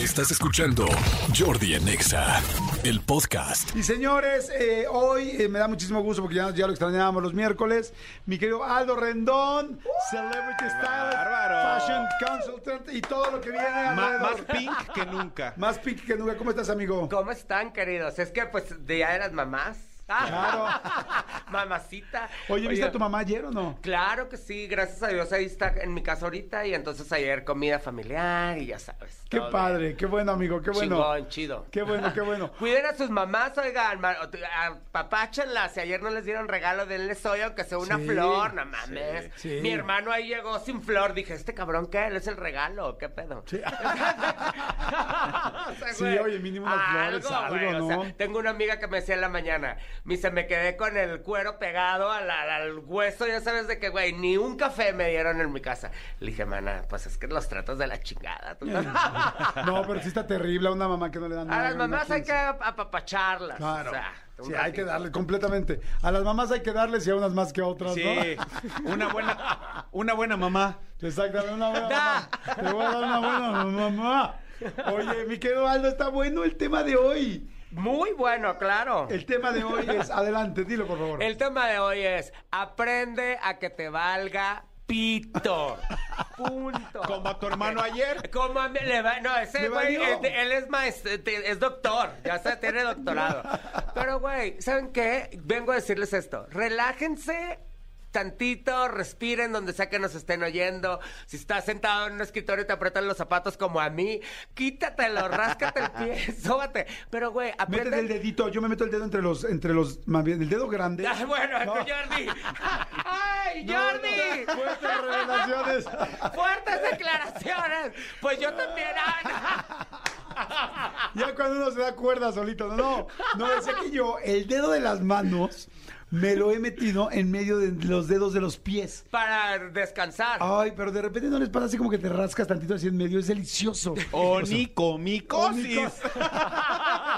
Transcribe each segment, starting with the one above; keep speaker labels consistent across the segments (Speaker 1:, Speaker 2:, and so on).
Speaker 1: Estás escuchando Jordi en Exa, el podcast.
Speaker 2: Y señores, eh, hoy eh, me da muchísimo gusto porque ya, ya lo extrañábamos los miércoles. Mi querido Aldo Rendón, Celebrity Stylist,
Speaker 3: bárbaro.
Speaker 2: Fashion Consultant y todo lo que viene alrededor.
Speaker 3: más pink que nunca.
Speaker 2: Más pink que nunca. ¿Cómo estás, amigo?
Speaker 4: ¿Cómo están, queridos? Es que, pues, Día de las Mamás.
Speaker 2: Claro.
Speaker 4: Mamacita.
Speaker 2: Oye, ¿viste a tu mamá ayer o no?
Speaker 4: Claro que sí, gracias a Dios ahí está en mi casa ahorita y entonces ayer comida familiar y ya sabes.
Speaker 2: Qué
Speaker 4: todo
Speaker 2: padre,
Speaker 4: bien.
Speaker 2: qué bueno, amigo, qué bueno.
Speaker 4: Chingón, chido.
Speaker 2: Qué bueno, qué bueno.
Speaker 4: Cuiden a sus mamás, oigan, apapáchenlas. Si ayer no les dieron regalo, denles hoy, aunque sea una
Speaker 2: Sí,
Speaker 4: flor, no mames.
Speaker 2: sí, sí.
Speaker 4: Mi hermano ahí llegó sin flor. Dije, ¿este cabrón qué? ¿Él es el regalo? ¿Qué pedo?
Speaker 2: Sí.
Speaker 4: O sea,
Speaker 2: Sí,
Speaker 4: güey,
Speaker 2: oye, mínimo unas flores, algo,
Speaker 4: güey, o sea,
Speaker 2: ¿no?
Speaker 4: tengo una amiga que me decía en la mañana, me dice, me quedé con el cuero pegado al, al- al hueso, ya sabes de que, güey, ni un café me dieron en mi casa. Le dije, mana, pues es que los tratos de la chingada. tú no-
Speaker 2: No, pero sí está terrible a una mamá que no le dan
Speaker 4: A
Speaker 2: nada.
Speaker 4: las mamás hay que apapacharlas.
Speaker 2: Claro.
Speaker 4: o sea,
Speaker 2: sí, hay que darle completamente. A las mamás hay que darles y a unas más que a otras,
Speaker 3: Sí,
Speaker 2: ¿no?
Speaker 3: una buena, una buena mamá.
Speaker 2: Exactamente, una buena
Speaker 4: Da.
Speaker 2: mamá. Te voy a dar una buena mamá. Oye, mi querido Aldo, está bueno el tema de hoy.
Speaker 4: Muy bueno, claro.
Speaker 2: El tema de hoy es, adelante, dilo por favor.
Speaker 4: El tema de hoy es, aprende a que te valga pito. Punto.
Speaker 3: Como a tu hermano ayer.
Speaker 4: Como a mí le va, no, ese güey, él, él es maestro, es doctor, ya se tiene doctorado. Pero güey, ¿saben qué? Vengo a decirles esto, relájense tantito, respiren donde sea que nos estén oyendo. Si estás sentado en un escritorio y te aprietan los zapatos como a mí, quítatelo, ráscate el pie, sóbate. Pero güey,
Speaker 2: Métete
Speaker 4: aprende...
Speaker 2: el dedito, yo me meto el dedo entre los, entre los, más bien, el dedo grande.
Speaker 4: Ah, bueno,
Speaker 2: No.
Speaker 4: Jordi. ¡Ay, Jordi!
Speaker 2: no, fuertes revelaciones.
Speaker 4: Fuertes declaraciones. Pues yo también. ah,
Speaker 2: Ya cuando uno se da cuerda solito, no, no, no, decía que yo, el dedo de las manos me lo he metido en medio de los dedos de los pies.
Speaker 4: Para descansar.
Speaker 2: Ay, pero de repente no les pasa así como que te rascas tantito así en medio, es delicioso.
Speaker 3: Onicomicosis.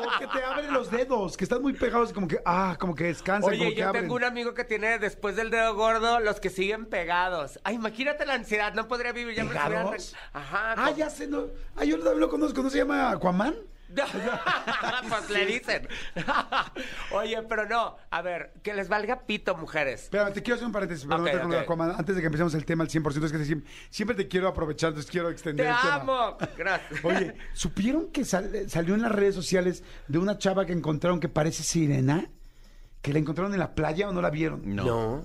Speaker 2: O que te abren los dedos, que están muy pegados y como que, ah, como que descansan,
Speaker 4: Oye,
Speaker 2: como que
Speaker 4: yo
Speaker 2: abren.
Speaker 4: tengo un amigo que tiene después del dedo gordo los que siguen pegados. Ay, imagínate la ansiedad, no podría vivir ya me
Speaker 2: ¿Pegados?
Speaker 4: re- Ajá.
Speaker 2: Ah,
Speaker 4: como-
Speaker 2: ya sé, no. Ah, yo también lo conozco, ¿no se llama Aquaman?
Speaker 4: pues le dicen. Oye, pero no, a ver, que les valga pito, mujeres.
Speaker 2: Espérame, te quiero hacer un paréntesis, perdón,
Speaker 4: Ok,
Speaker 2: con lo de
Speaker 4: ok.
Speaker 2: Aquaman, antes de que empecemos el tema al 100%, es que siempre, siempre te quiero aprovechar, entonces quiero extender
Speaker 4: Te
Speaker 2: el tema.
Speaker 4: amo. Gracias.
Speaker 2: Oye, ¿supieron que sal- salió en las redes sociales de una chava que encontraron que parece sirena? ¿Que la encontraron en la playa o no la vieron?
Speaker 4: No.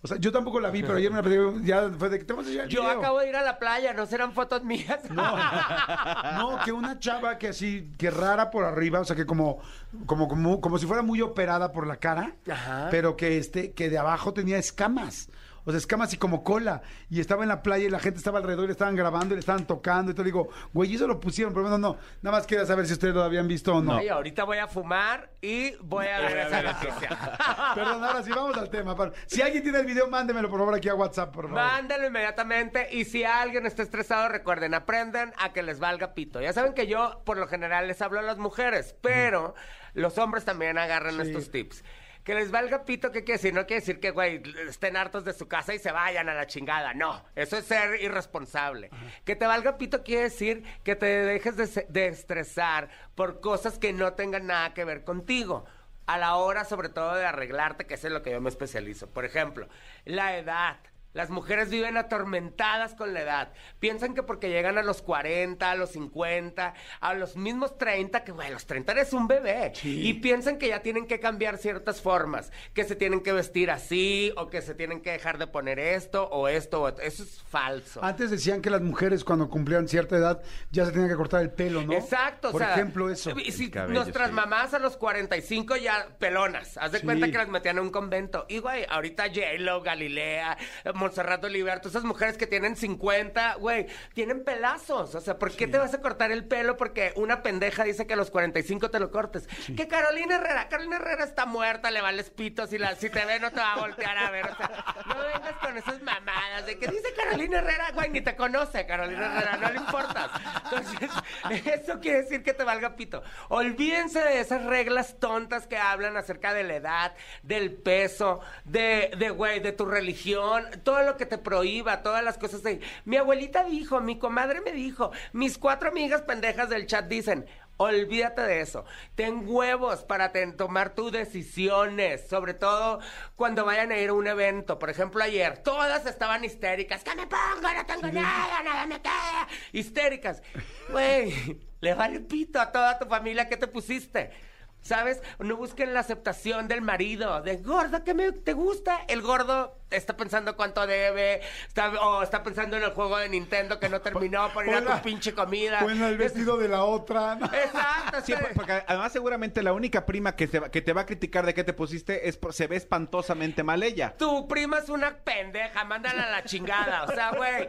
Speaker 2: O sea, yo tampoco la vi, pero ayer me la pedí, ya fue de que te vamos a enseñar el
Speaker 4: Yo
Speaker 2: video.
Speaker 4: acabo de ir a la playa, no serán fotos mías.
Speaker 2: No, que una chava que así, que rara por arriba, o sea, que como, como, como, como si fuera muy operada por la cara,
Speaker 4: Ajá.
Speaker 2: pero que este, que de abajo tenía escamas. O sea, escamas y como cola. Y estaba en la playa y la gente estaba alrededor y le estaban grabando y le estaban tocando. Y te digo, güey, eso lo pusieron, pero bueno, no. Nada más quería saber si ustedes lo habían visto o no.
Speaker 4: Ay, ahorita voy a fumar y voy a ver esa noticia.
Speaker 2: Perdón, ahora sí vamos al tema. Si alguien tiene el video, mándemelo por favor aquí a WhatsApp, por favor.
Speaker 4: Mándalo inmediatamente y si alguien está estresado, recuerden, aprendan a que les valga pito. Ya saben que yo por lo general les hablo a las mujeres, pero los hombres también agarran
Speaker 2: Sí.
Speaker 4: estos tips. Que les valga pito, ¿qué quiere decir? No quiere decir que, güey, estén hartos de su casa y se vayan a la chingada. No, eso es ser irresponsable. Que te valga pito quiere decir que te dejes de, estresar por cosas que no tengan nada que ver contigo. A la hora, sobre todo, de arreglarte, que eso es lo que yo me especializo. Por ejemplo, la edad. Las mujeres viven atormentadas con la edad. Piensan que porque llegan a los 40, a los 50, a los mismos 30, que güey, a los 30 eres un bebé. Y piensan que ya tienen que cambiar ciertas formas, que se tienen que vestir así, o que se tienen que dejar de poner esto, o esto, o esto. Eso es falso.
Speaker 2: Antes decían que las mujeres cuando cumplían cierta edad ya se tenían que cortar el pelo, ¿no?
Speaker 4: Exacto,
Speaker 2: Por
Speaker 4: o sea,
Speaker 2: ejemplo, eso.
Speaker 4: y si
Speaker 3: cabello,
Speaker 4: nuestras
Speaker 3: sí.
Speaker 4: mamás a los 45 ya pelonas, haz de
Speaker 2: Sí.
Speaker 4: cuenta que las metían en un convento. Y güey, ahorita J-Lo, Galilea, Montserrat Oliver, todas esas mujeres que tienen 50, güey, tienen pelazos. O sea, ¿por qué te vas a cortar el pelo? Porque una pendeja dice que a los 45 te lo cortes. Que Carolina Herrera, Carolina Herrera está muerta, le vales pitos y la, si te ve no te va a voltear a ver. O sea, no vengas con esas mamadas de que dice Carolina Herrera, güey, ni te conoce Carolina Herrera, no le importas. Entonces, eso quiere decir que te valga pito. Olvídense de esas reglas tontas que hablan acerca de la edad, del peso, de, de güey, de tu religión. Todo lo que te prohíba, todas las cosas de, mi abuelita dijo, mi comadre me dijo, mis cuatro amigas pendejas del chat dicen, Olvídate de eso. Ten huevos para ten- tomar tus decisiones, sobre todo cuando vayan a ir a un evento. Por ejemplo, ayer todas estaban histéricas. ¿Qué me pongo? No tengo nada, nada me queda. Histéricas. Güey, le vale pito a toda tu familia que te pusiste. ¿Sabes? No busquen la aceptación del marido. De gordo, ¿qué me, te gusta? El gordo está pensando cuánto debe, está, o está pensando en el juego de Nintendo que no terminó por ir a tu pinche comida.
Speaker 2: O en el vestido de la otra.
Speaker 4: Exacto,
Speaker 3: Sí, porque además seguramente la única prima que, se que te va a criticar de qué te pusiste es se ve espantosamente mal ella.
Speaker 4: Tu prima es una pendeja, mándala a la chingada. O sea, güey,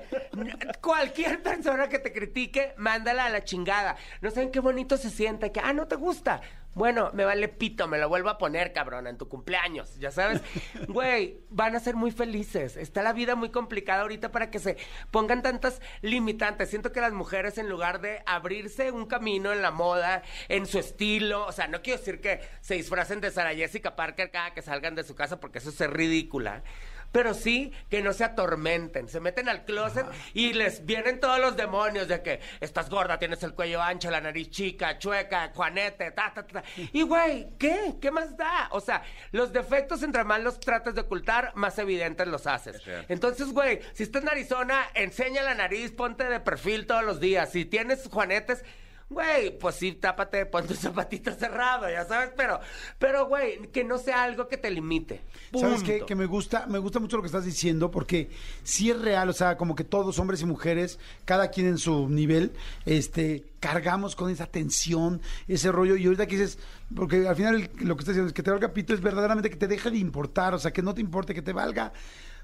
Speaker 4: cualquier persona que te critique, mándala a la chingada. No saben qué bonito se siente, que, ah, no te gusta. Bueno, me vale pito, me lo vuelvo a poner, cabrón, en tu cumpleaños, ya sabes. Güey, van a ser muy felices. Está la vida muy complicada ahorita para que se pongan tantas limitantes. Siento que las mujeres, en lugar de abrirse un camino en la moda, en su estilo, o sea, no quiero decir que se disfracen de Sara Jessica Parker cada que salgan de su casa, porque eso es ridícula. Pero sí que no se atormenten, se meten al closet y les vienen todos los demonios de que estás gorda, tienes el cuello ancho, la nariz chica, chueca, juanete, ta, ta, ta. Y güey, ¿qué? ¿Qué más da? O sea, los defectos entre más los tratas de ocultar, más evidentes los haces. Entonces, güey, si estás en Arizona, enseña la nariz, ponte de perfil todos los días. Si tienes juanetes, Güey, pues sí, tápate, pon tu zapatito cerrado, ya sabes, pero, pero, güey, que no sea algo que te limite.
Speaker 2: ¿Sabes qué? Que me gusta, me gusta mucho lo que estás diciendo porque sí es real, o sea, como que todos, hombres y mujeres, cada quien en su nivel, este, cargamos con esa tensión, ese rollo, y ahorita que dices, porque al final lo que estás diciendo es que te valga pito es verdaderamente que te deje de importar, o sea, que no te importe, que te valga.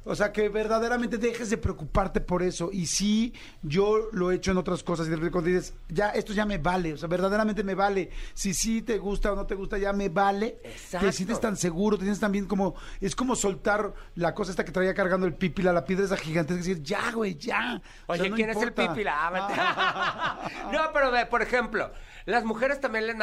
Speaker 2: O sea, que verdaderamente dejes de preocuparte por eso. Y sí, yo lo he hecho en otras cosas. Y de repente dices, ya, esto ya me vale. O sea, verdaderamente me vale. Si sí te gusta o no te gusta, ya me vale. Que
Speaker 4: Exacto.
Speaker 2: sientes tan seguro, tienes también como, es como soltar la cosa esta que traía cargando el pipila, la piedra esa gigantesca, y decir, ya, güey, ya. O
Speaker 4: Oye,
Speaker 2: sea, no
Speaker 4: ¿quién es el pipila? Ah, no, pero ve, por ejemplo, las mujeres también les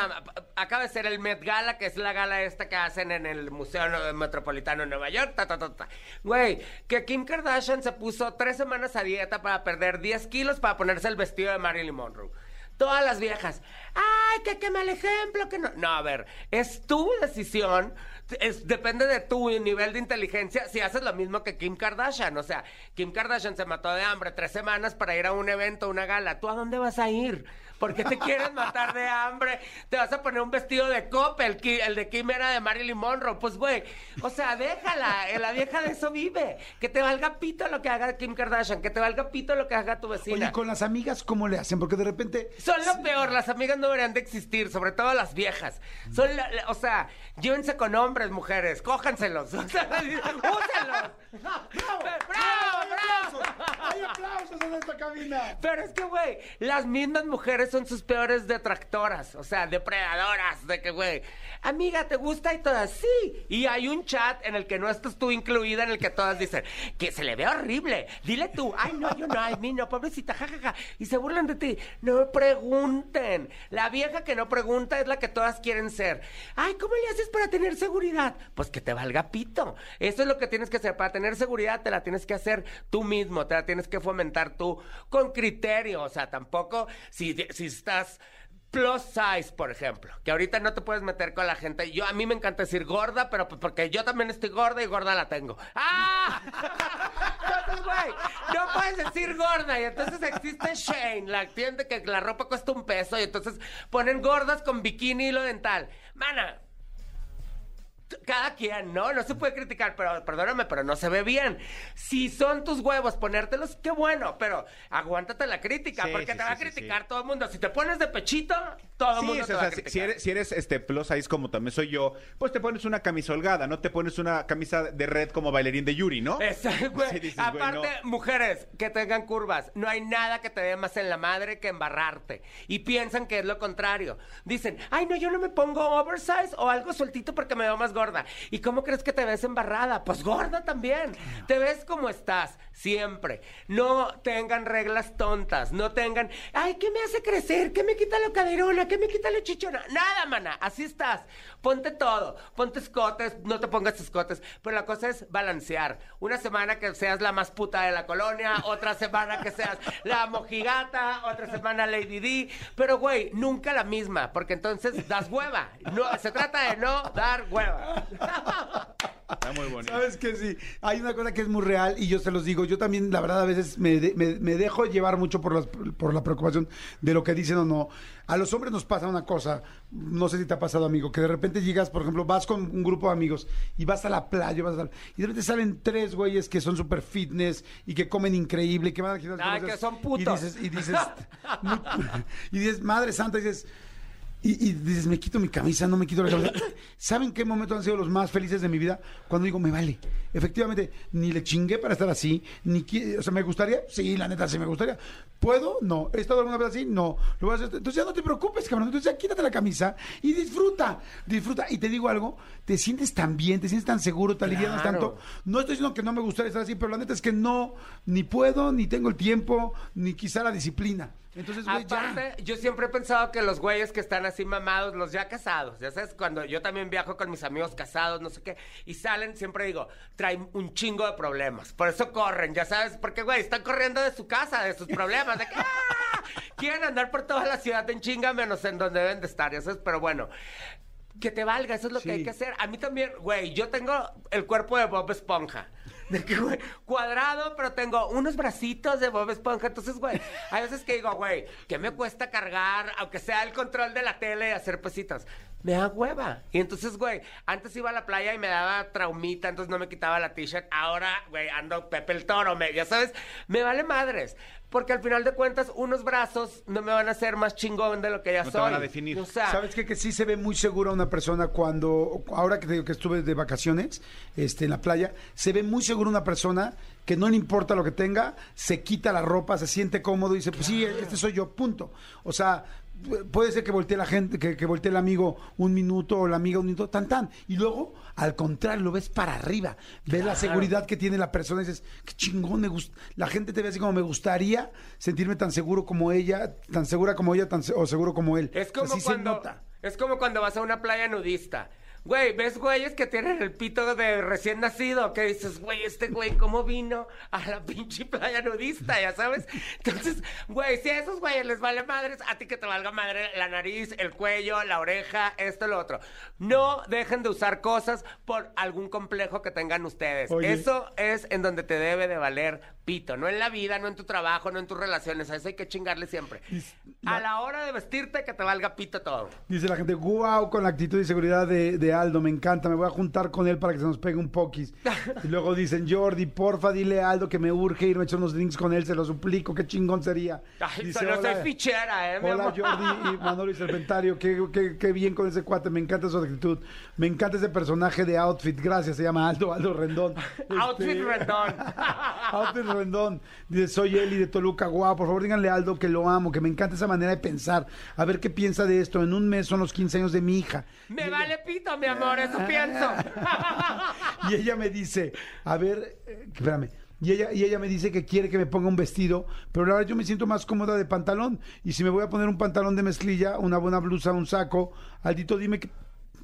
Speaker 4: Acaba de ser el Met Gala, que es la gala esta que hacen en el Museo No- Metropolitano de Nueva York. Ta, ta, ta, ta. Güey, que Kim Kardashian se puso tres semanas a dieta para perder 10 kilos para ponerse el vestido de Marilyn Monroe. Todas las viejas, ay, que qué mal ejemplo, que no. No, a ver, es tu decisión, es, depende de tu nivel de inteligencia si haces lo mismo que Kim Kardashian. O sea, Kim Kardashian se mató de hambre tres semanas para ir a un evento, una gala. ¿Tú a dónde vas a ir? ¿Por qué te quieres matar de hambre? Te vas a poner un vestido de copa, el, de Kim era de Marilyn Monroe. Pues, güey, o sea, déjala, eh, la vieja de eso vive. Que te valga pito lo que haga Kim Kardashian, que te valga pito lo que haga tu vecina.
Speaker 2: Oye, con las amigas, ¿cómo le hacen? Porque de repente...
Speaker 4: Son lo peor, las amigas no deberían de existir, sobre todo las viejas. Son, la- la- o sea, llévense con hombres, mujeres, cójanselos. O sea, úsenlos. ¡Bravo, bravo!
Speaker 2: ¡Hay aplausos en esta cabina!
Speaker 4: Pero es que, güey, las mismas mujeres son sus peores detractoras, o sea, depredadoras, de que, güey, amiga, ¿te gusta? Y todas, sí. Y hay un chat en el que no estás tú incluida, en el que todas dicen, que se le ve horrible, dile tú, ay, no, yo no, ay, mí no, pobrecita, jajaja, y se burlan de ti. No pregunten. La vieja que no pregunta es la que todas quieren ser. Ay, ¿cómo le haces para tener seguridad? Pues que te valga pito. Eso es lo que tienes que hacer. Para tener seguridad te la tienes que hacer tú mismo, te la tienes que fomentar tú con criterio. O sea, tampoco si, estás plus size, por ejemplo, que ahorita no te puedes meter con la gente. Yo a mí me encanta decir gorda, pero pues porque yo también estoy gorda y gorda la tengo. ¡Ah! Entonces, güey, no puedes decir gorda y entonces existe Shane, la tienda que la ropa cuesta un peso y entonces ponen gordas con bikini y hilo dental. Mana, cada quien, ¿no? No se puede criticar, pero perdóname, pero no se ve bien. Si son tus huevos ponértelos, qué bueno, pero aguántate la crítica,
Speaker 3: Sí,
Speaker 4: porque
Speaker 3: sí,
Speaker 4: te va a
Speaker 3: sí,
Speaker 4: criticar todo el mundo. Si te pones de pechito, todo el
Speaker 3: Sí,
Speaker 4: mundo
Speaker 3: o sea,
Speaker 4: va a
Speaker 3: si- eres, si eres este plus size como también soy yo, pues te pones una camisa holgada, no te pones una camisa de red como bailarín de Yuri, ¿no?
Speaker 4: Exacto, güey.
Speaker 3: Sí, dices, güey,
Speaker 4: Aparte,
Speaker 3: no.
Speaker 4: mujeres que tengan curvas, no hay nada que te dé más en la madre que embarrarte. Y piensan que es lo contrario. Dicen, ay, no, yo no me pongo oversize o algo sueltito porque me veo más gorda. ¿Y cómo crees que te ves embarrada? Pues gorda también. Te ves como estás, siempre. No tengan reglas tontas, no tengan, ay, ¿qué me hace crecer? ¿Qué me quita la caderona? ¿Qué me quita la chichona? Nada, mana, así estás. Ponte todo, ponte escotes, no te pongas escotes. Pero la cosa es balancear. Una semana que seas la más puta de la colonia, otra semana que seas la mojigata, otra semana Lady D. Pero, güey, nunca la misma, porque entonces das hueva. No, se trata de no dar hueva.
Speaker 3: Está muy bonito.
Speaker 2: Sabes que sí, hay una cosa que es muy real y yo se los digo, yo también la verdad a veces me, de- me- me dejo llevar mucho por, las- por la preocupación de lo que dicen o no. A los hombres nos pasa una cosa, no sé si te ha pasado amigo, que de repente llegas, por ejemplo, vas con un grupo de amigos y vas a la playa vas a la- y de repente salen tres güeyes que son super fitness y que comen increíble que van.
Speaker 4: Ay,
Speaker 2: y dices-
Speaker 4: que son putos.
Speaker 2: Y dices, y dices, y dices, madre santa, y dices... Y, y dices, me quito mi camisa, no me quito la camisa. ¿Saben qué momentos han sido los más felices de mi vida? Cuando digo, me vale. Efectivamente, ni le chingué para estar así, ni o sea, ¿me gustaría? Sí, la neta, sí me gustaría. ¿Puedo? No. ¿He estado alguna vez así? No. Lo voy a hacer. Entonces ya no te preocupes, cabrón. Entonces ya quítate la camisa y disfruta. Disfruta. Y te digo algo, te sientes tan bien, te sientes tan seguro, te alivianas
Speaker 4: Claro.
Speaker 2: tanto. No estoy diciendo que no me gustaría estar así, pero la neta es que no, ni puedo, ni tengo el tiempo, ni quizá la disciplina. Entonces, güey, ya.
Speaker 4: Aparte, yo siempre he pensado que los güeyes que están así mamados, los ya casados, ya sabes, cuando yo también viajo con mis amigos casados, no sé qué, y salen, siempre digo, traen un chingo de problemas. Por eso corren, ya sabes, porque, güey, están corriendo de su casa, de sus problemas, de que ¡ah! quieren andar por toda la ciudad en chinga, menos en donde deben de estar, ya sabes, pero bueno. Que te valga, eso es lo
Speaker 2: Sí.
Speaker 4: que hay que hacer. A mí también, güey, yo tengo el cuerpo de Bob Esponja. De que, güey, cuadrado, pero tengo unos bracitos de Bob Esponja. Entonces, güey, hay veces que digo, güey, ¿qué me cuesta cargar, aunque sea el control de la tele hacer pesitas? Me da hueva. Y entonces, güey, antes iba a la playa y me daba traumita, entonces no me quitaba la t-shirt. Ahora, güey, ando Pepe el Toro, me, ya sabes, me vale madres. Porque al final de cuentas, unos brazos no me van a hacer más chingón de lo que ya
Speaker 3: No te
Speaker 4: soy.
Speaker 3: van a definir.
Speaker 4: O sea,
Speaker 2: ¿Sabes qué? Que sí se ve muy segura una persona cuando, ahora que te digo que estuve de vacaciones este, en la playa, se ve muy segura una persona que no le importa lo que tenga, se quita la ropa, se siente cómodo y dice, pues sí, este soy yo, punto. O sea, puede ser que voltee la gente, que, que voltee el amigo un minuto o la amiga un minuto, tan tan. Y luego, al contrario, lo ves para arriba, ves la seguridad que tiene la persona y dices, qué chingón, me gusta. La gente te ve así como me gustaría sentirme tan seguro como ella, tan segura como ella, tan se- o seguro como él.
Speaker 4: Como cuando es como cuando vas a una playa nudista. Güey, ves güeyes que tienen el pito de recién nacido, que dices, güey, este güey, ¿cómo vino a la pinche playa nudista? Ya sabes. Entonces, güey, si a esos güeyes les vale madres, a ti que te valga madre la nariz, el cuello, la oreja, esto, lo otro. No dejen de usar cosas por algún complejo que tengan ustedes.
Speaker 2: Oye.
Speaker 4: Eso es en donde te debe de valer pito. No en la vida, no en tu trabajo, no en tus relaciones. A eso hay que chingarle siempre. A la hora de vestirte, que te valga pito todo.
Speaker 2: Dice la gente, wow, con la actitud y seguridad de, de Aldo, me encanta, me voy a juntar con él para que se nos pegue un poquis. Y luego dicen, Jordi, porfa, dile a Aldo que me urge irme a echar unos drinks con él, se lo suplico, qué chingón sería.
Speaker 4: Ay,
Speaker 2: Dice,
Speaker 4: solo soy
Speaker 2: "Hola,
Speaker 4: fichera, ¿eh?
Speaker 2: Hola
Speaker 4: amor?"
Speaker 2: Jordi y Manolo y Serpentario, qué, qué- qué bien con ese cuate, me encanta su actitud, me encanta ese personaje de Outfit, gracias, se llama Aldo, Aldo Rendón.
Speaker 4: Outfit
Speaker 2: Este,
Speaker 4: Rendón.
Speaker 2: Outfit Rendón, dice, soy Eli de Toluca, guau, por favor díganle a Aldo que lo amo, que me encanta esa manera de pensar, a ver qué piensa de esto, en un mes son los 15 años de mi hija.
Speaker 4: Me vale pito, mi amor, eso pienso.
Speaker 2: Y ella me dice, a ver, eh, espérame. Y ella, y ella me dice que quiere que me ponga un vestido, pero la verdad yo me siento más cómoda de pantalón. Y si me voy a poner un pantalón de mezclilla, una buena blusa, un saco, Aldito, dime qué,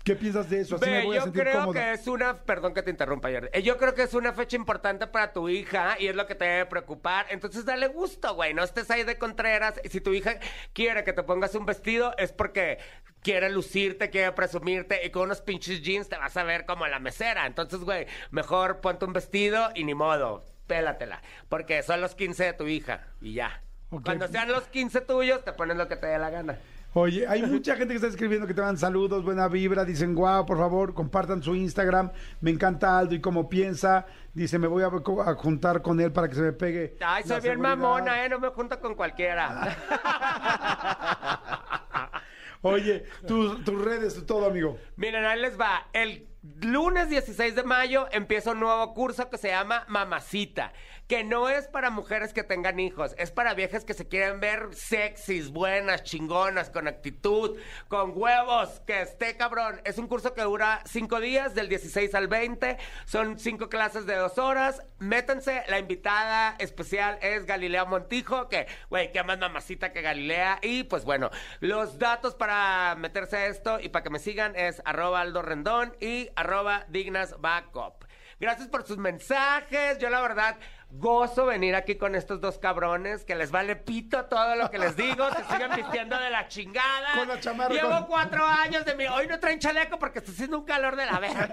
Speaker 2: qué piensas de eso. Así me
Speaker 4: Ve,
Speaker 2: voy a
Speaker 4: yo
Speaker 2: sentir
Speaker 4: creo
Speaker 2: cómoda.
Speaker 4: que es una, perdón que te interrumpa, Jordi. Eh, Yo creo que es una fecha importante para tu hija y es lo que te debe preocupar. Entonces dale gusto, güey. No estés ahí de contreras. Si tu hija quiere que te pongas un vestido, es porque quiere lucirte, quiere presumirte y con unos pinches jeans te vas a ver como la mesera. Entonces, güey, mejor ponte un vestido y ni modo. Pélatela. Porque son los 15 de tu hija y ya.
Speaker 2: Ok.
Speaker 4: Cuando sean los 15 tuyos, te pones lo que te dé la gana.
Speaker 2: Oye, hay mucha gente que está escribiendo que te dan saludos, buena vibra, dicen, guau, por favor, compartan su Instagram, me encanta Aldo y cómo piensa, dice, me voy a, a juntar con él para que se me pegue.
Speaker 4: Ay, soy bien
Speaker 2: seguridad".
Speaker 4: mamona, ¿eh? No me junto con cualquiera.
Speaker 2: Oye, tus, tus redes, tu todo, amigo.
Speaker 4: Miren, ahí les va. El lunes 16 de mayo empieza un nuevo curso que se llama Mamacita, que no es para mujeres que tengan hijos, es para viejas que se quieren ver sexys, buenas, chingonas, con actitud, con huevos, que esté cabrón. Es un curso que dura cinco días, del 16 al 20, son cinco clases de dos horas. Métanse, la invitada especial es Galilea Montijo, que, güey, qué más mamacita que Galilea. Y pues bueno, los datos para meterse a esto y para que me sigan es arroba Aldo Rendón y arroba Dignas Backup. Gracias por sus mensajes. Yo la verdad gozo venir aquí con estos dos cabrones que les vale pito todo lo que les digo, se siguen vistiendo de la chingada.
Speaker 2: Con la chamarra,
Speaker 4: Llevo
Speaker 2: con-
Speaker 4: cuatro años de mi. Hoy no traen chaleco porque está haciendo un calor de la verga.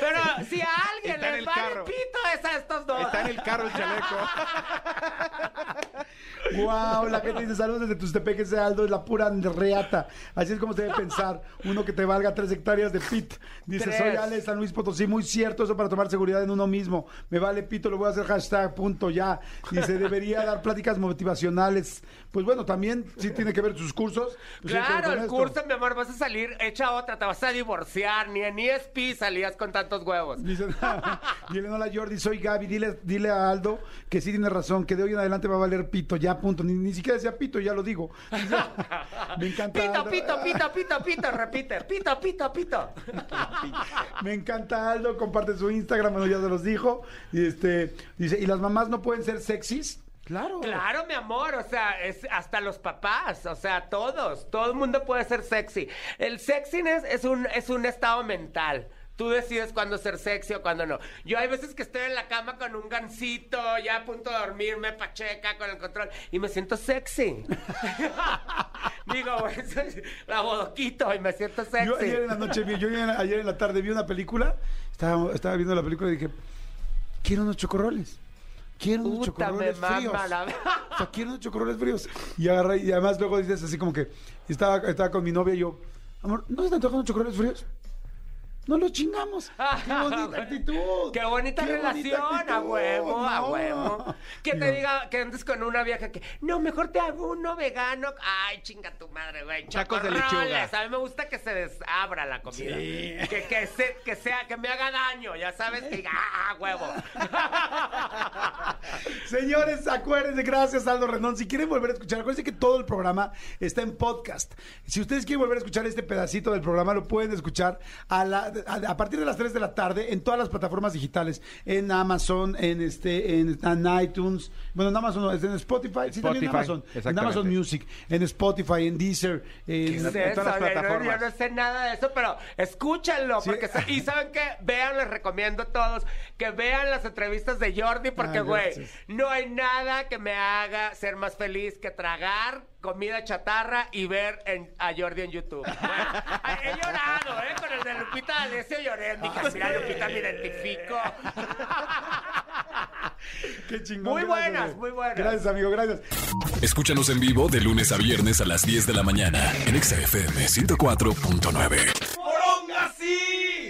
Speaker 4: Pero si a alguien les vale
Speaker 3: carro.
Speaker 4: pito es a estos dos.
Speaker 3: Está en el carro el chaleco.
Speaker 2: Wow, la gente dice saludos desde Tustepeque, ese Aldo es la pura reata. Así es como se debe pensar. Uno que te valga tres hectáreas de pit. Dice,
Speaker 4: Tres.
Speaker 2: soy Ale San Luis Potosí, muy cierto eso para tomar seguridad en uno mismo. Me vale pito, lo voy a hacer hashtag, punto, ya. Dice, debería dar pláticas motivacionales. Pues bueno, también sí tiene que ver sus cursos. Pues,
Speaker 4: Claro, el curso, mi amor, vas a salir hecha otra, te vas a divorciar, ni en ESP salías con tantos huevos.
Speaker 2: Dice, dile no la Jordi, soy Gaby, dile, dile a Aldo que sí tiene razón, que de hoy en adelante va a valer pito, ya punto. Ni, ni siquiera decía pito, ya lo digo. Me encanta.
Speaker 4: Pito, pito, pito, pito, pito, repite. Pito, pito, pito.
Speaker 2: Me encanta Aldo, comparte su Instagram, bueno, ya se los dijo. Y este, dice, ¿y las mamás no pueden ser sexys? Claro.
Speaker 4: Claro, mi amor, o sea, es hasta los papás, o sea, todos, todo el mundo puede ser sexy. El sexiness es un, es un estado mental. Tú decides cuándo ser sexy o cuándo no. Yo hay veces que estoy en la cama con un gancito, ya a punto de dormirme, pacheca, con el control, y me siento sexy. Digo, soy- la bodoquito y me siento sexy.
Speaker 2: Yo ayer en la noche yo ayer, en la tarde vi una película, estaba, estaba viendo la película y dije, quiero unos chocorroles. Quiero unos
Speaker 4: Puta,
Speaker 2: chocorroles fríos.
Speaker 4: la-
Speaker 2: O sea, quiero unos chocorroles fríos. Y agarré, y además luego dices así como que estaba, estaba con mi novia y yo, amor, ¿no se te antojan unos chocorroles fríos? No los chingamos. Qué bonita actitud.
Speaker 4: Qué bonita
Speaker 2: Qué
Speaker 4: relación,
Speaker 2: bonita
Speaker 4: a huevo, a huevo. Que te diga, que andes con una vieja que, no, mejor te hago uno vegano. Ay, chinga tu madre, güey.
Speaker 3: Tacos de lechuga.
Speaker 4: A mí me gusta que se desabra la comida.
Speaker 2: Sí.
Speaker 4: Que, que, se- que sea, que me haga daño, ya sabes, que diga, ah, huevo.
Speaker 2: Señores, acuérdense, gracias Aldo Rendón. Si quieren volver a escuchar, acuérdense que todo el programa está en podcast. Si ustedes quieren volver a escuchar este pedacito del programa, lo pueden escuchar a, la- a, a partir de las 3 de la tarde en todas las plataformas digitales, en Amazon, en este, en, en iTunes, bueno, en Amazon, no, es en Spotify, sí, también en
Speaker 3: Spotify,
Speaker 2: Amazon, en. Amazon Music, en Spotify, en Deezer,
Speaker 4: ¿Qué
Speaker 2: en,
Speaker 4: es
Speaker 3: en todas las
Speaker 4: eso? Yo no-
Speaker 3: plataformas.
Speaker 4: Yo no sé nada de eso, pero escúchenlo.
Speaker 2: Sí.
Speaker 4: Porque, y saben que vean, les recomiendo a todos que vean las entrevistas de Jordi, porque,
Speaker 2: Ah,
Speaker 4: güey, no hay nada que me haga ser más feliz que tragar comida chatarra y ver en- a Jordi en YouTube. Bueno, he llorado, ¿eh? Con el de Lupita D'Alessio lloré. Dije, mira, Lupita, me identifico.
Speaker 2: Qué chingón.
Speaker 4: Muy buenas, muy buenas.
Speaker 2: Gracias, amigo, gracias.
Speaker 1: Escúchanos en vivo de lunes a viernes a las 10 de la mañana en Exa FM 104.9.